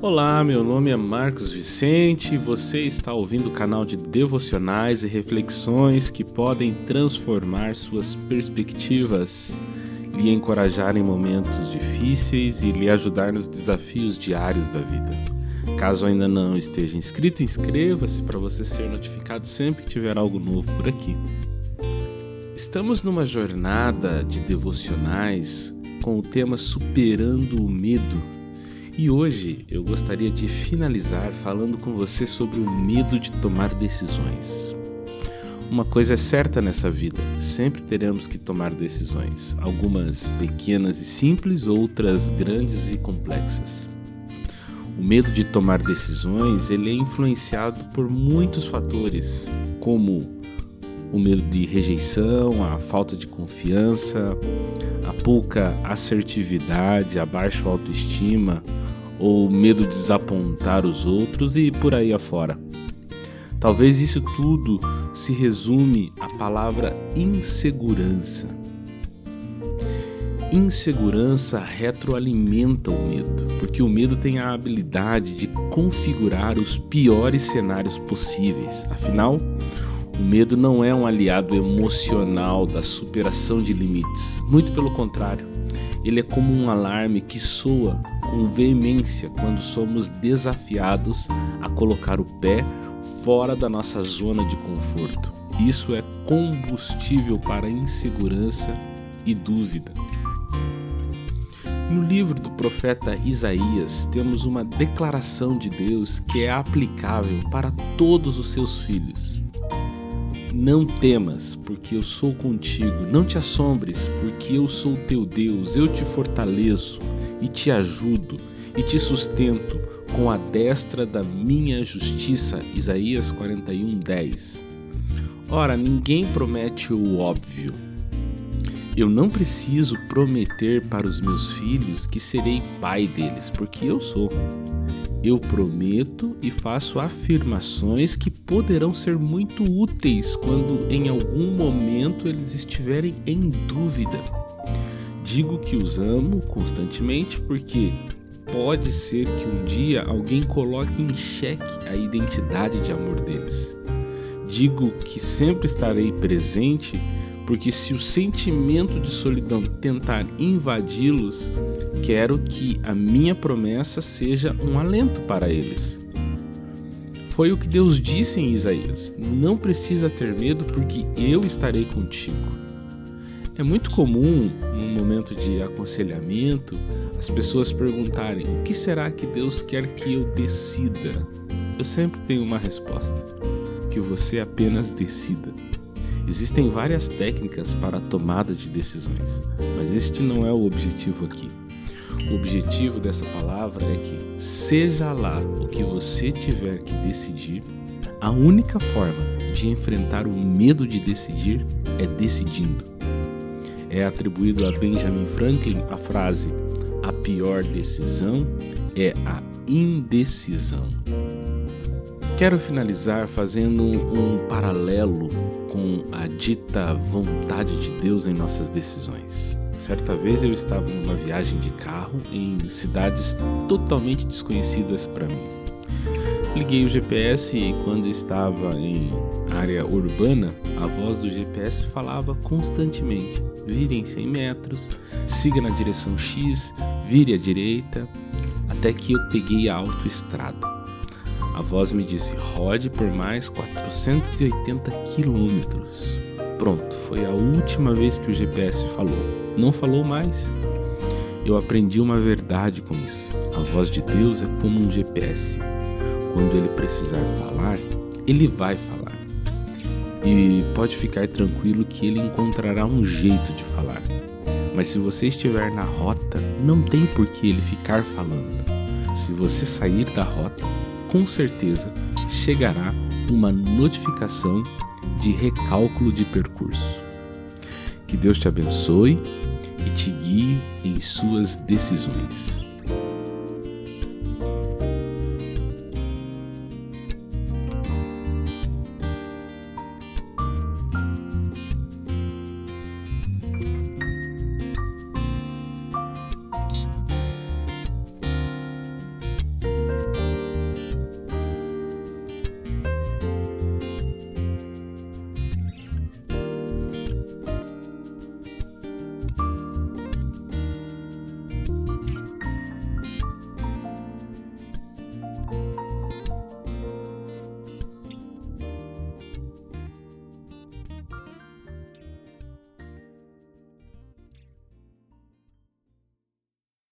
Olá, meu nome é Marcos Vicente e você está ouvindo o canal de devocionais e reflexões que podem transformar suas perspectivas, lhe encorajar em momentos difíceis e lhe ajudar nos desafios diários da vida. Caso ainda não esteja inscrito, inscreva-se para você ser notificado sempre que tiver algo novo por aqui. Estamos numa jornada de devocionais com o tema Superando o Medo e hoje eu gostaria de finalizar falando com você sobre o medo de tomar decisões. Uma coisa é certa nessa vida: sempre teremos que tomar decisões, algumas pequenas e simples, outras grandes e complexas. O medo de tomar decisões ele é influenciado por muitos fatores, como o medo de rejeição, a falta de confiança, a pouca assertividade, a baixa autoestima, ou medo de desapontar os outros e por aí afora. Talvez isso tudo se resume à palavra insegurança. Insegurança retroalimenta o medo, porque o medo tem a habilidade de configurar os piores cenários possíveis. Afinal, o medo não é um aliado emocional da superação de limites, muito pelo contrário. Ele é como um alarme que soa com veemência quando somos desafiados a colocar o pé fora da nossa zona de conforto. Isso é combustível para insegurança e dúvida. No livro do profeta Isaías, temos uma declaração de Deus que é aplicável para todos os seus filhos. Não temas, porque eu sou contigo. Não te assombres, porque eu sou teu Deus. Eu te fortaleço e te ajudo e te sustento com a destra da minha justiça. Isaías 41, 10. Ora, ninguém promete o óbvio. Eu não preciso prometer para os meus filhos que serei pai deles, porque eu sou. Eu prometo e faço afirmações que poderão ser muito úteis quando em algum momento eles estiverem em dúvida. Digo que os amo constantemente porque pode ser que um dia alguém coloque em xeque a identidade de amor deles. Digo que sempre estarei presente porque se o sentimento de solidão tentar invadi-los, quero que a minha promessa seja um alento para eles. Foi o que Deus disse em Isaías: Não precisa ter medo, porque eu estarei contigo. É muito comum, num momento de aconselhamento, as pessoas perguntarem: O que será que Deus quer que eu decida? Eu sempre tenho uma resposta: Que você apenas decida. Existem várias técnicas para a tomada de decisões, mas este não é o objetivo aqui. O objetivo dessa palavra é que, seja lá o que você tiver que decidir, a única forma de enfrentar o medo de decidir é decidindo. É atribuído a Benjamin Franklin a frase: a pior decisão é a indecisão. Quero finalizar fazendo um, paralelo com a dita vontade de Deus em nossas decisões. Certa vez eu estava numa viagem de carro em cidades totalmente desconhecidas para mim. Liguei o GPS e quando estava em área urbana, a voz do GPS falava constantemente: vire em 100 metros, siga na direção X, vire à direita, até que eu peguei a autoestrada. A voz me disse: rode por mais 480 quilômetros. Pronto, foi a última vez que o GPS falou. Não falou mais. Eu aprendi uma verdade com isso. A voz de Deus é como um GPS. Quando ele precisar falar, ele vai falar. E pode ficar tranquilo que ele encontrará um jeito de falar. Mas se você estiver na rota, não tem por que ele ficar falando. Se você sair da rota, com certeza chegará uma notificação de recálculo de percurso. Que Deus te abençoe e te guie em suas decisões.